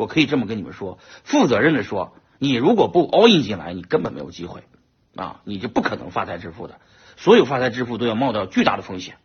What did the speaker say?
我可以这么跟你们说负责任的说你如果不 all in 进来你根本没有机会啊你就不可能发财致富的。所有发财致富都要冒掉巨大的风险。